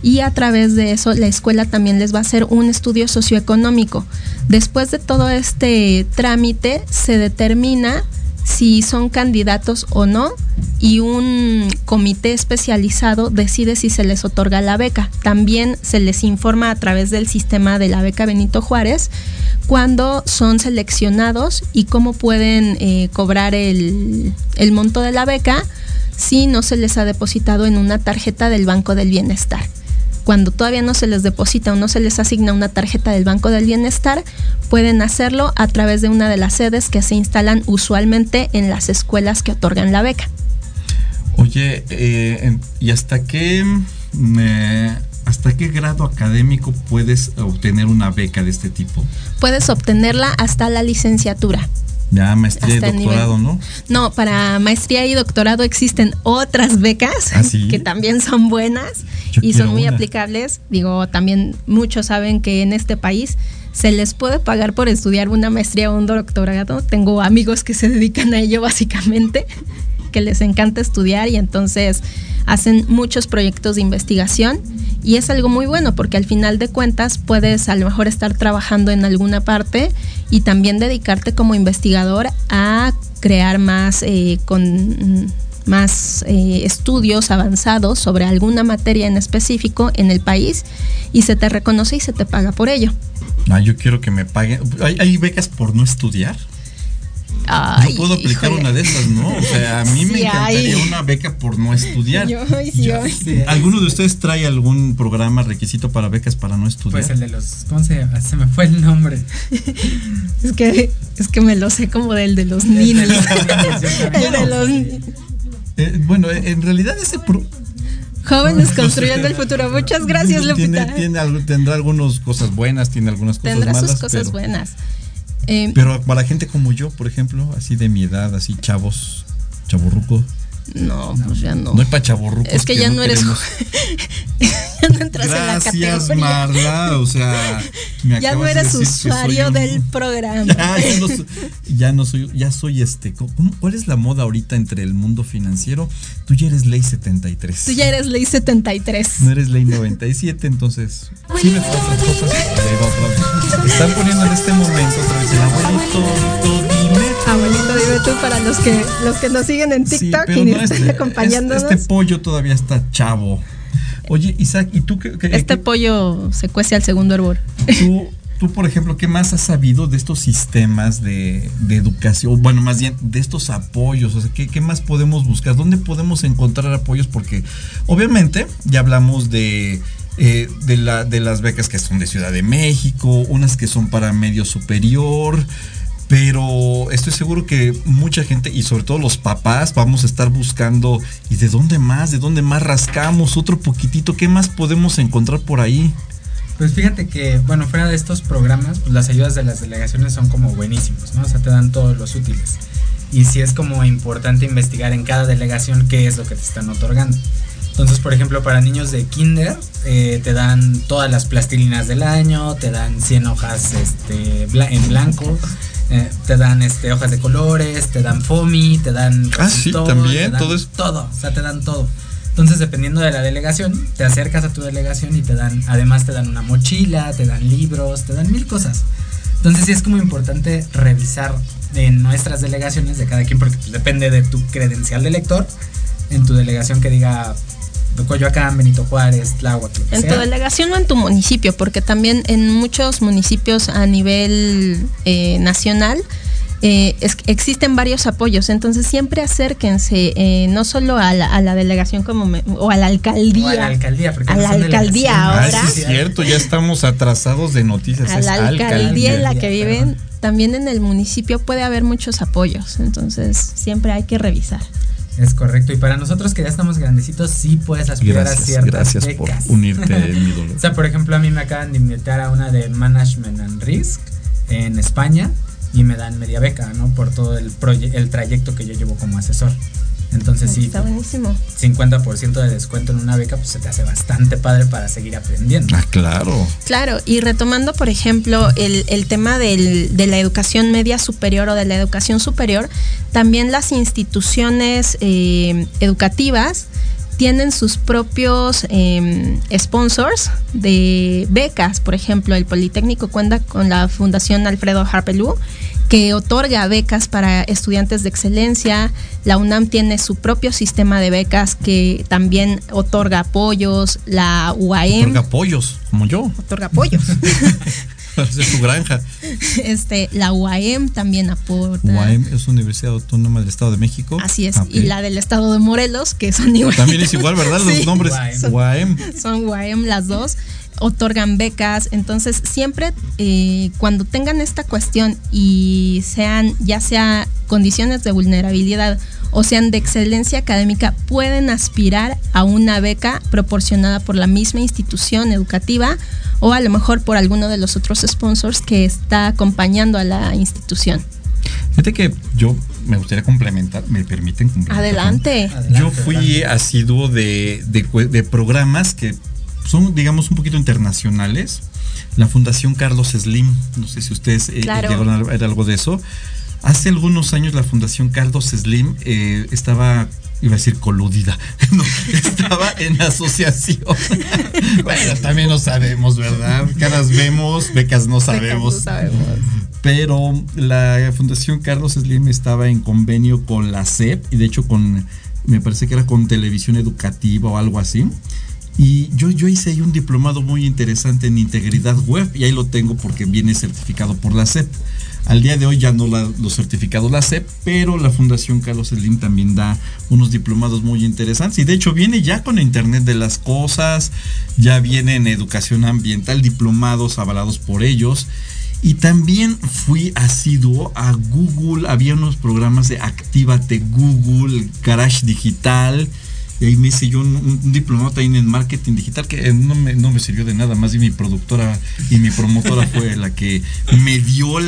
Y a través de eso, la escuela también les va a hacer un estudio socioeconómico. Después de todo este trámite, se determina si son candidatos o no y un comité especializado decide si se les otorga la beca. También se les informa a través del sistema de la beca Benito Juárez cuándo son seleccionados y cómo pueden eh, cobrar el, el monto de la beca si no se les ha depositado en una tarjeta del Banco del Bienestar cuando todavía no se les deposita o no se les asigna una tarjeta del Banco del Bienestar, pueden hacerlo a través de una de las sedes que se instalan usualmente en las escuelas que otorgan la beca. Oye, eh, ¿y hasta qué, eh, hasta qué grado académico puedes obtener una beca de este tipo? Puedes obtenerla hasta la licenciatura. Ya, maestría y doctorado, nivel- ¿no? No, para maestría y doctorado existen otras becas ¿Ah, sí? que también son buenas Yo y son muy una. aplicables. Digo, también muchos saben que en este país se les puede pagar por estudiar una maestría o un doctorado. Tengo amigos que se dedican a ello básicamente, que les encanta estudiar y entonces hacen muchos proyectos de investigación y es algo muy bueno porque al final de cuentas puedes a lo mejor estar trabajando en alguna parte y también dedicarte como investigador a crear más eh, con más eh, estudios avanzados sobre alguna materia en específico en el país y se te reconoce y se te paga por ello. Ah, yo quiero que me paguen. ¿Hay, hay becas por no estudiar? Ay, yo puedo aplicar híjole. una de esas, ¿no? O sea, a mí me encantaría hay. una beca por no estudiar. Yo, sí, ¿Alguno de ustedes trae algún programa requisito para becas para no estudiar? Pues el de los. ¿Cómo se llama? Se me fue el nombre. Es que es que me lo sé como del de los niños. el de los Eh, bueno, eh, en realidad ese pro- jóvenes construyendo el futuro. Muchas gracias, Lupita. tiene tendrá algunas cosas buenas, tiene algunas cosas Tendrá malas. sus cosas pero, buenas. Eh, Pero para gente como yo, por ejemplo, así de mi edad, así chavos, chaburruco. no, pues ya no. No hay para chaburrucos. Es que ya no eres ya no entras en la Gracias, categoría. Marla. O sea, me ya no de eres usuario un- del programa. Ya, ya no, soy, ya no soy, ya soy este. ¿cómo- ¿Cuál es la moda ahorita entre el mundo financiero? Tú ya eres ley 73. Tú ya eres ley 73. No eres ley 97, entonces. Sí me cosas. Están poniendo en este momento otra vez para los que los que nos siguen en TikTok y no, están este, acompañándonos. Este, este pollo todavía está chavo. Oye, Isaac, ¿y tú qué, qué- Este qué- pollo se cuece al segundo hervor. tú, tú, por ejemplo, qué más has sabido de estos sistemas de, de educación? Bueno, más bien de estos apoyos. O sea, ¿qué, qué más podemos buscar? ¿Dónde podemos encontrar apoyos? Porque obviamente ya hablamos de, eh, de, la, de las becas que son de Ciudad de México, unas que son para medio superior. Pero estoy seguro que mucha gente y sobre todo los papás vamos a estar buscando y de dónde más, de dónde más rascamos otro poquitito, qué más podemos encontrar por ahí. Pues fíjate que, bueno, fuera de estos programas, pues las ayudas de las delegaciones son como buenísimos, ¿no? O sea, te dan todos los útiles. Y sí es como importante investigar en cada delegación qué es lo que te están otorgando. Entonces, por ejemplo, para niños de kinder, eh, te dan todas las plastilinas del año, te dan 100 hojas este, en blanco, eh, te dan este, hojas de colores, te dan FOMI, te dan... Ah, sí, también, dan todo eso. Todo, o sea, te dan todo. Entonces, dependiendo de la delegación, te acercas a tu delegación y te dan, además te dan una mochila, te dan libros, te dan mil cosas. Entonces, sí es como importante revisar en nuestras delegaciones de cada quien, porque pues, depende de tu credencial de lector, en tu delegación que diga Coyoacán, Benito Juárez, Tláhuac, lo que En tu delegación o en tu municipio, porque también en muchos municipios a nivel eh, nacional eh, es- existen varios apoyos, entonces siempre acérquense, eh, no solo a la, a la delegación como me- o a la alcaldía, O a la alcaldía, porque a no la alcaldía ahora, Ah, sí es cierto, ya estamos atrasados de noticias. a es la alcaldía alcaldía. en la que viven, también en el municipio puede haber muchos apoyos, entonces siempre hay que revisar. Es correcto. Y para nosotros que ya estamos grandecitos, sí puedes aspirar a ciertas gracias por becas. unirte, mi dolor. O sea, por ejemplo, a mí me acaban de invitar a una de Management and Risk en España. y me dan media beca, ¿no? Por todo el, el trayecto que yo llevo como asesor. Entonces sí, Está buenísimo. 50% de descuento en una beca, pues se te hace bastante padre para seguir aprendiendo. Ah, claro. Claro, y retomando, por ejemplo, el, el tema del, de la educación media superior o de la educación superior, también las instituciones eh, educativas tienen sus propios eh, sponsors de becas. Por ejemplo, el Politécnico cuenta con la Fundación Alfredo Harpelú que otorga becas para estudiantes de excelencia. La UNAM tiene su propio sistema de becas que también otorga apoyos. La UAM. Otorga apoyos, como yo. Otorga apoyos. es su granja. Este, la UAM también aporta. UAM es Universidad Autónoma del Estado de México. Así es. Okay. Y la del Estado de Morelos, que son igual. También es igual, ¿verdad? Los sí. nombres. Son, UAM. Son UAM las dos otorgan becas. Entonces, siempre eh, cuando tengan esta cuestión y sean, ya sea condiciones de vulnerabilidad o sean de excelencia académica, pueden aspirar a una beca proporcionada por la misma institución educativa o a lo mejor por alguno de los otros sponsors que está acompañando a la institución. Fíjate que yo me gustaría complementar, ¿me permiten complementar? Adelante. Yo fui asiduo de, de, de programas que son, digamos, un poquito internacionales. La Fundación Carlos Slim, no sé si ustedes claro. eh, llegaron a ver algo de eso. Hace algunos años la Fundación Carlos Slim eh, estaba, iba a decir coludida, no, estaba en asociación. bueno, también no sabemos, ¿verdad? Caras vemos, becas no sabemos. Becas no sabemos. Pero la Fundación Carlos Slim estaba en convenio con la SEP y de hecho con, me parece que era con televisión educativa o algo así. Y yo, yo hice ahí un diplomado muy interesante en integridad web y ahí lo tengo porque viene certificado por la SEP. Al día de hoy ya no la, los certificados la SEP, pero la Fundación Carlos Slim también da unos diplomados muy interesantes. Y de hecho viene ya con Internet de las Cosas, ya viene en educación ambiental, diplomados avalados por ellos. Y también fui asiduo a Google, había unos programas de Actívate Google, Garage Digital. Y ahí me hice yo un, un, diplomado también en marketing digital que no me, no me sirvió de nada, más bien mi productora y mi promotora fue la que me dio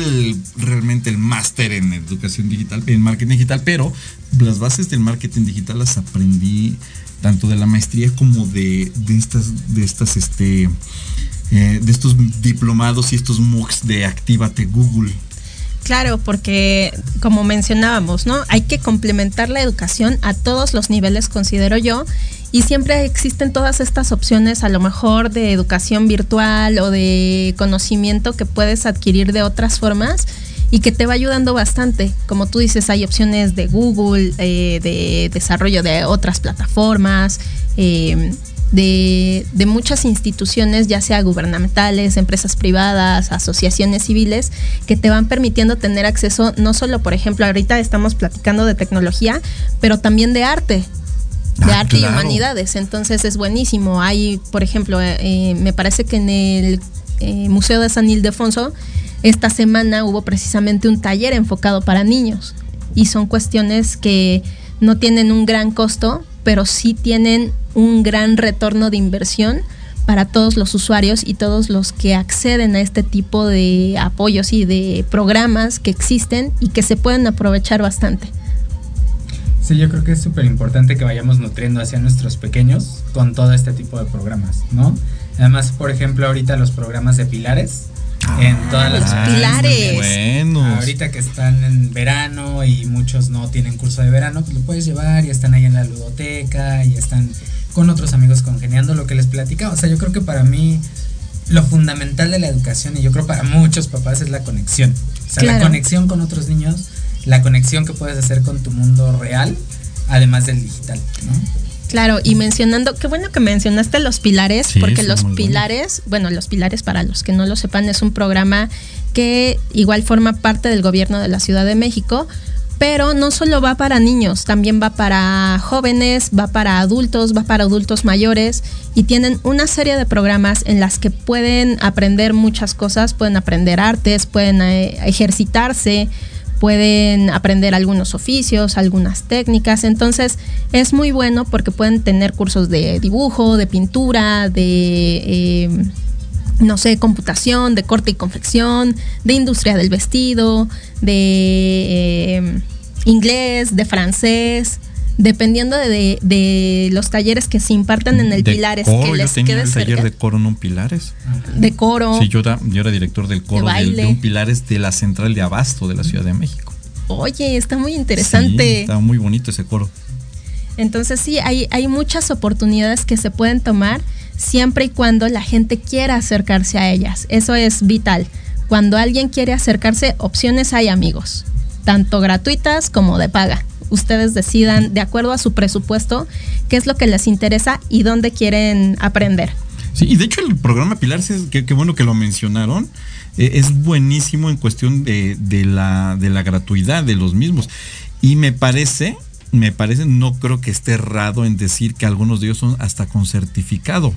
realmente el máster en educación digital, en marketing digital, pero las bases del marketing digital las aprendí tanto de la maestría como de, de estas, de estas, este, eh, de estos diplomados y estos MOOCs de Actívate Google. Claro, porque como mencionábamos, ¿no? Hay que complementar la educación a todos los niveles, considero yo, y siempre existen todas estas opciones, a lo mejor de educación virtual o de conocimiento que puedes adquirir de otras formas y que te va ayudando bastante. Como tú dices, hay opciones de Google, eh, de desarrollo de otras plataformas. Eh, de, de, muchas instituciones, ya sea gubernamentales, empresas privadas, asociaciones civiles, que te van permitiendo tener acceso no solo, por ejemplo, ahorita estamos platicando de tecnología, pero también de arte. De ah, arte claro. y humanidades, entonces es buenísimo. Hay, por ejemplo, eh, me parece que en el eh, Museo de San Ildefonso, esta semana hubo precisamente un taller enfocado para niños y son cuestiones que no tienen un gran costo, pero sí tienen un gran retorno de inversión para todos los usuarios y todos los que acceden a este tipo de apoyos y de programas que existen y que se pueden aprovechar bastante. Sí, yo creo que es súper importante que vayamos nutriendo hacia nuestros pequeños con todo este tipo de programas, ¿no? Además, por ejemplo, ahorita los programas de pilares, en todas las ah, pilares. Buenos. Ahorita que están en verano y muchos no tienen curso de verano, pues lo puedes llevar y están ahí en la ludoteca y están con otros amigos congeniando lo que les platicaba. O sea, yo creo que para mí lo fundamental de la educación y yo creo para muchos papás es la conexión. O sea, claro. la conexión con otros niños, la conexión que puedes hacer con tu mundo real, además del digital, ¿no? Claro, y mencionando, qué bueno que mencionaste los pilares, sí, porque los pilares, bueno. bueno, los pilares para los que no lo sepan, es un programa que igual forma parte del gobierno de la Ciudad de México, pero no solo va para niños, también va para jóvenes, va para adultos, va para adultos mayores y tienen una serie de programas en las que pueden aprender muchas cosas, pueden aprender artes, pueden eh, ejercitarse, pueden aprender algunos oficios, algunas técnicas, entonces es muy bueno porque pueden tener cursos de dibujo, de pintura, de... Eh, no sé, computación, de corte y confección, de industria del vestido, de eh, inglés, de francés, dependiendo de, de, los talleres que se impartan en el de Pilares. Coro, que les yo tenía el taller de coro en un Pilares. De coro. Sí, yo era, yo era director del coro De del- de, un Pilares de la central de Abasto de la Ciudad de México. Oye, está muy Sí, interesante. estaba muy bonito ese coro. Entonces sí, hay, hay muchas oportunidades que se pueden tomar siempre y cuando la gente quiera acercarse a ellas. Eso es vital. Cuando alguien quiere acercarse, opciones hay amigos, tanto gratuitas como de paga. Ustedes decidan de acuerdo a su presupuesto qué es lo que les interesa y dónde quieren aprender. Sí, y de hecho el programa Pilares, es, qué, qué bueno que lo mencionaron, eh, es buenísimo en cuestión de, de la, de la gratuidad de los mismos. Y me parece, me parece, no creo que esté errado en decir que algunos de ellos son hasta con certificado.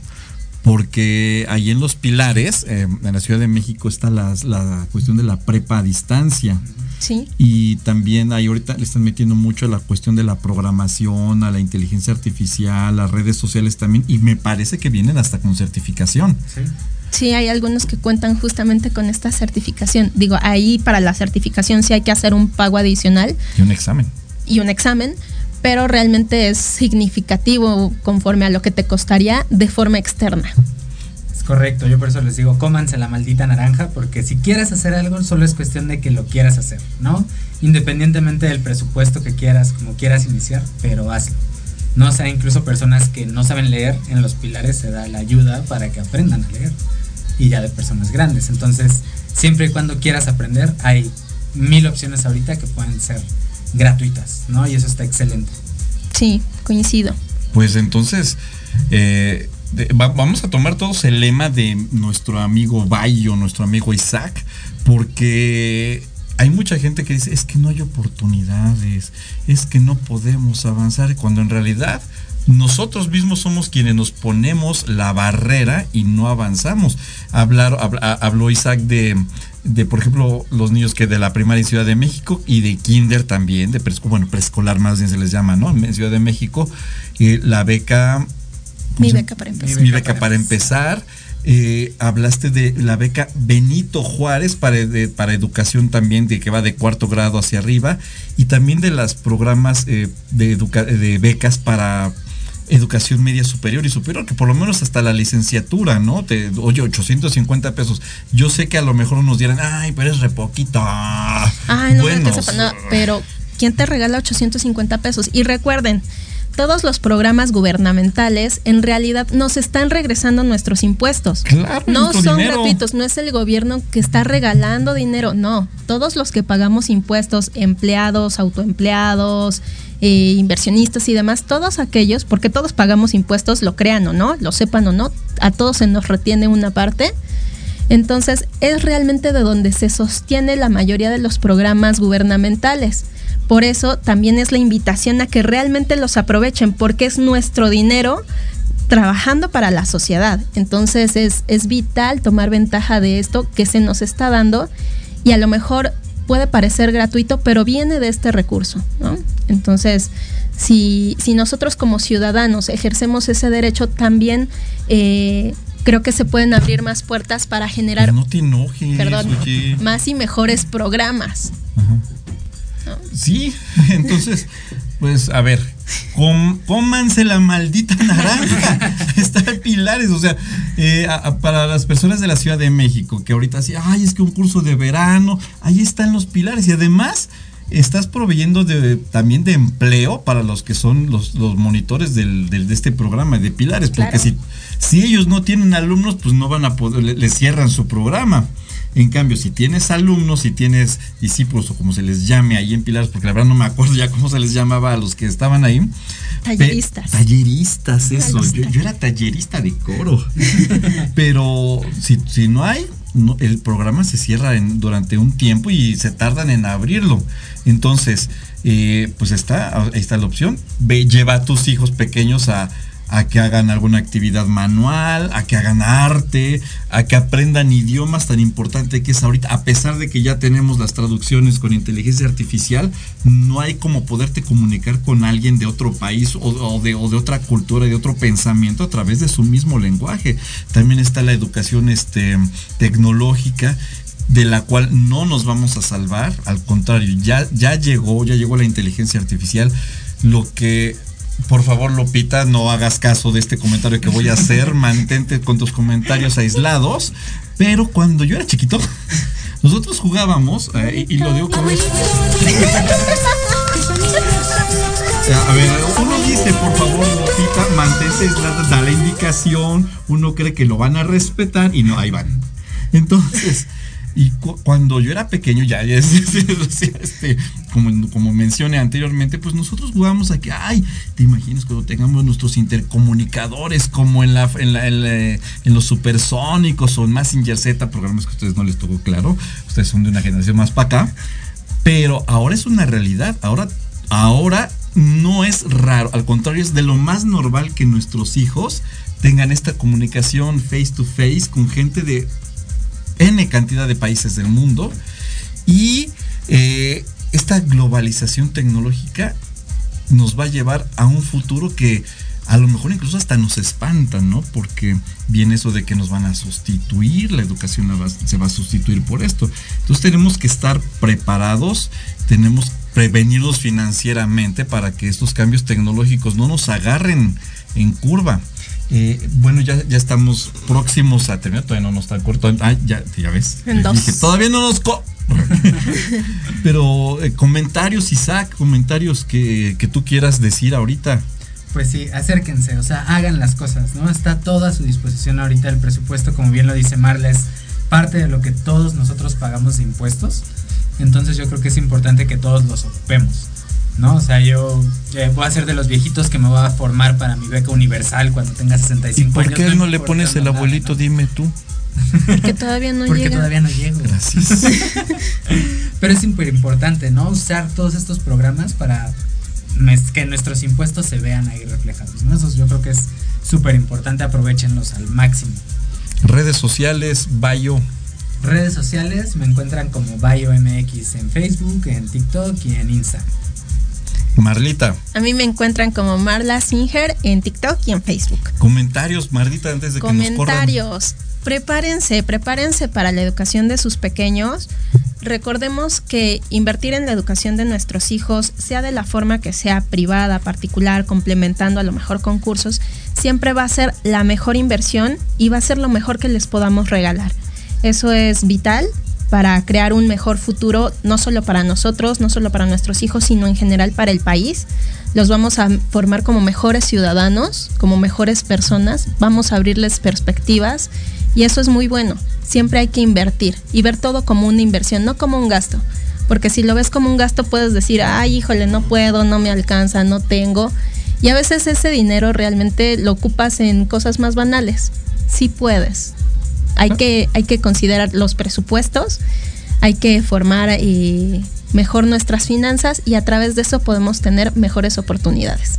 Porque ahí en los pilares, eh, en la Ciudad de México, está las- la cuestión de la prepa a distancia. Sí. Y también ahí ahorita le están metiendo mucho a la cuestión de la programación, a la inteligencia artificial, las redes sociales también, y me parece que vienen hasta con certificación. Sí, hay algunos que cuentan justamente con esta certificación. Digo, ahí para la certificación sí hay que hacer un pago adicional Y un examen. y un examen, pero realmente es significativo conforme a lo que te costaría de forma externa. Correcto, yo por eso les digo, cómanse la maldita naranja, porque si quieres hacer algo, solo es cuestión de que lo quieras hacer, ¿no? Independientemente del presupuesto que quieras, como quieras iniciar, pero hazlo. No o sea, incluso personas que no saben leer, en los pilares se da la ayuda para que aprendan a leer. Y ya de personas grandes. Entonces, siempre y cuando quieras aprender, hay mil opciones ahorita que pueden ser gratuitas, ¿no? Y eso está excelente. Sí, coincido. Pues entonces, eh, vamos a tomar todos el lema de nuestro amigo Bayo, nuestro amigo Isaac, porque hay mucha gente que dice, es que no hay oportunidades, es que no podemos avanzar, cuando en realidad nosotros mismos somos quienes nos ponemos la barrera y no avanzamos. Hablar, habla- habló Isaac de, de, por ejemplo, los niños que de la primaria en Ciudad de México y de kinder también, de preescolar, bueno, preescolar más bien se les llama, ¿no? En Ciudad de México, eh, la beca... Mi beca para empezar. Mi beca para empezar. Eh, hablaste de la beca Benito Juárez para, de- para educación también, de que va de cuarto grado hacia arriba, y también de los programas eh, de, educa- de becas para educación media superior y superior, que por lo menos hasta la licenciatura, ¿no? Te, oye, 850 pesos. Yo sé que a lo mejor nos dieran, ay, pero es re poquito. Ay, no Bueno, no, pero ¿quién te regala 850 pesos? Y recuerden, todos los programas gubernamentales en realidad nos están regresando nuestros impuestos. Claro, no son dinero. gratuitos, no es el gobierno que está regalando dinero, no. Todos los que pagamos impuestos, empleados, autoempleados, eh, inversionistas y demás, todos aquellos, porque todos pagamos impuestos, lo crean o no, lo sepan o no, a todos se nos retiene una parte. Entonces, es realmente de donde se sostiene la mayoría de los programas gubernamentales. Por eso también es la invitación a que realmente los aprovechen, porque es nuestro dinero trabajando para la sociedad. Entonces es, es vital tomar ventaja de esto que se nos está dando y a lo mejor puede parecer gratuito, pero viene de este recurso. ¿no? Entonces, si, si nosotros como ciudadanos ejercemos ese derecho, también eh, creo que se pueden abrir más puertas para generar Pero no te enojes, perdón, oye. más y mejores programas. Sí, entonces, pues a ver, com- cómanse la maldita naranja. Está en Pilares, o sea, eh, a- a- para las personas de la Ciudad de México, que ahorita sí, ay, es que un curso de verano, ahí están los Pilares y además estás proveyendo de, también de empleo para los que son los, los monitores del, del- de este programa de Pilares, porque Claro. si, si ellos no tienen alumnos, pues no van a poder, le- les cierran su programa. En cambio, si tienes alumnos, si tienes discípulos o como se les llame ahí en Pilares, porque la verdad no me acuerdo ya cómo se les llamaba a los que estaban ahí. Talleristas. Talleristas, eso. Yo, yo era tallerista de coro. Pero si, si no hay, no- el programa se cierra en- durante un tiempo y se tardan en abrirlo. Entonces, eh, pues está, ahí está la opción. Ve, lleva a tus hijos pequeños a, a que hagan alguna actividad manual, a que hagan arte, a que aprendan idiomas tan importante que es ahorita, a pesar de que ya tenemos las traducciones con inteligencia artificial, no hay como poderte comunicar con alguien de otro país o, de, otra cultura, de otro pensamiento a través de su mismo lenguaje. También está la educación este, tecnológica de la cual no nos vamos a salvar, al contrario, ya llegó, ya llegó la inteligencia artificial, lo que por favor, Lopita, no hagas caso de este comentario que voy a hacer. Mantente con tus comentarios aislados. Pero cuando yo era chiquito, nosotros jugábamos, eh, y, lo digo como es. A ver, uno dice, por favor, Lopita, mantente aislada, da la indicación. Uno cree que lo van a respetar y no, ahí van. Entonces, y cuando yo era pequeño, ya, ya este, como, como mencioné anteriormente, pues nosotros jugábamos a que, ay, te imaginas cuando tengamos nuestros intercomunicadores como en, la, en, los supersónicos o en Massinger Z, programas que a ustedes no les tocó claro, ustedes son de una generación más para acá, pero ahora es una realidad, ahora, ahora no es raro, al contrario, es de lo más normal que nuestros hijos tengan esta comunicación face to face con gente de N cantidad de países del mundo y eh, esta globalización tecnológica nos va a llevar a un futuro que a lo mejor incluso hasta nos espanta, ¿no? Porque viene eso de que nos van a sustituir, la educación se va a sustituir por esto. Entonces tenemos que estar preparados, tenemos que prevenirnos financieramente para que estos cambios tecnológicos no nos agarren en curva. Eh, bueno, ya, ya estamos próximos a terminar, todavía no nos está corto. Ah, ya, ya ves. todavía no nos... Pero eh, comentarios, Isaac, comentarios que, que tú quieras decir ahorita. Pues sí, acérquense, o sea, hagan las cosas, ¿no? Está todo a su disposición ahorita el presupuesto, como bien lo dice Marla, es parte de lo que todos nosotros pagamos de impuestos. Entonces yo creo que es importante que todos los ocupemos. ¿No? O sea, yo eh, voy a ser de los viejitos que me voy a formar para mi beca universal cuando tenga 65 ¿Y por qué no, le pones el abuelito, dime tú? Porque todavía no Porque todavía no llego. Gracias. Pero es súper importante, ¿no? Usar todos estos programas para que nuestros impuestos se vean ahí reflejados. ¿no? Eso yo creo que es súper importante, aprovechenlos al máximo. Redes sociales, Bayo. Redes sociales me encuentran como BioMX en Facebook, en TikTok y en Insta. Marlita. A mí me encuentran como Marla Singer en TikTok y en Facebook. Comentarios, Marlita, antes de que nos Comentarios. Prepárense, prepárense para la educación de sus pequeños. Recordemos que invertir en la educación de nuestros hijos, sea de la forma que sea privada, particular, complementando a lo mejor con cursos, siempre va a ser la mejor inversión y va a ser lo mejor que les podamos regalar. Eso es vital para crear un mejor futuro, no solo para nosotros, no solo para nuestros hijos, sino en general para el país. Los vamos a formar como mejores ciudadanos, como mejores personas, vamos a abrirles perspectivas y eso es muy bueno. Siempre hay que invertir y ver todo como una inversión, no como un gasto. Porque si lo ves como un gasto puedes decir, ay, híjole, no puedo, no me alcanza, no tengo. Y a veces ese dinero realmente lo ocupas en cosas más banales. Sí puedes, hay que, hay que considerar los presupuestos, hay que formar eh, mejor nuestras finanzas y a través de eso podemos tener mejores oportunidades.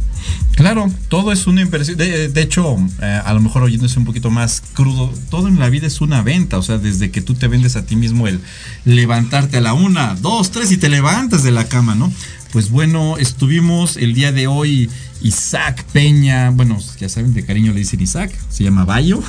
Claro, todo es una inversión. De, hecho, eh, a lo mejor oyéndose un poquito más crudo, todo en la vida es una venta. O sea, desde que tú te vendes a ti mismo el levantarte a la una, dos, tres y te levantas de la cama, ¿no? Pues bueno, estuvimos el día de hoy Isaac Peña, bueno, ya saben, de cariño le dicen Isaac, se llama Bayo.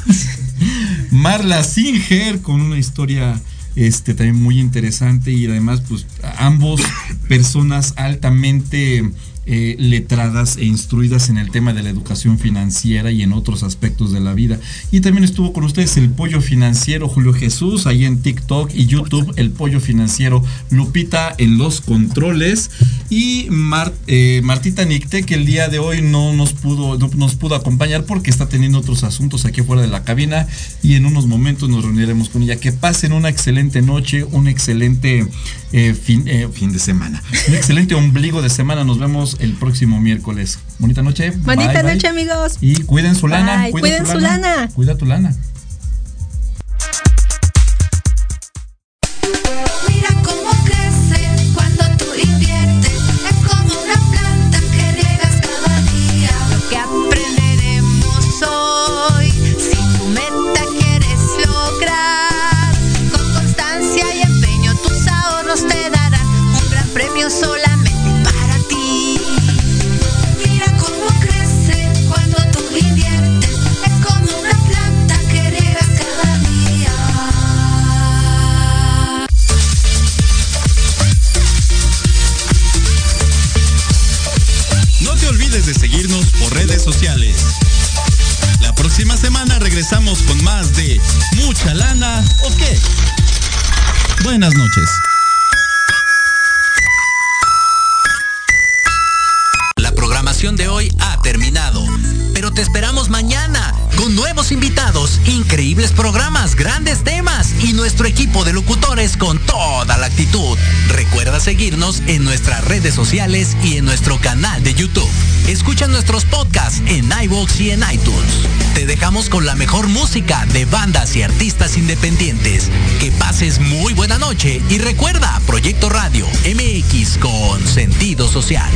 Marla Singer con una historia este también muy interesante y además pues ambos personas altamente eh, letradas e instruidas en el tema de la educación financiera y en otros aspectos de la vida. Y también estuvo con ustedes el pollo financiero Julio Jesús, ahí en TikTok y YouTube, el pollo financiero Lupita en los controles y eh, Martita Nicte, que el día de hoy no nos pudo, nos pudo acompañar porque está teniendo otros asuntos aquí fuera de la cabina y en unos momentos nos reuniremos con ella. Que pasen una excelente noche, un excelente eh, fin, fin de semana, un excelente ombligo de semana. Nos vemos el próximo miércoles. Bonita noche. Bonita noche, amigos. Y cuiden su lana. Cuiden, su lana. Cuida tu lana. en iTunes. Te dejamos con la mejor música de bandas y artistas independientes. Que pases muy buena noche y recuerda Proyecto Radio MX con sentido social.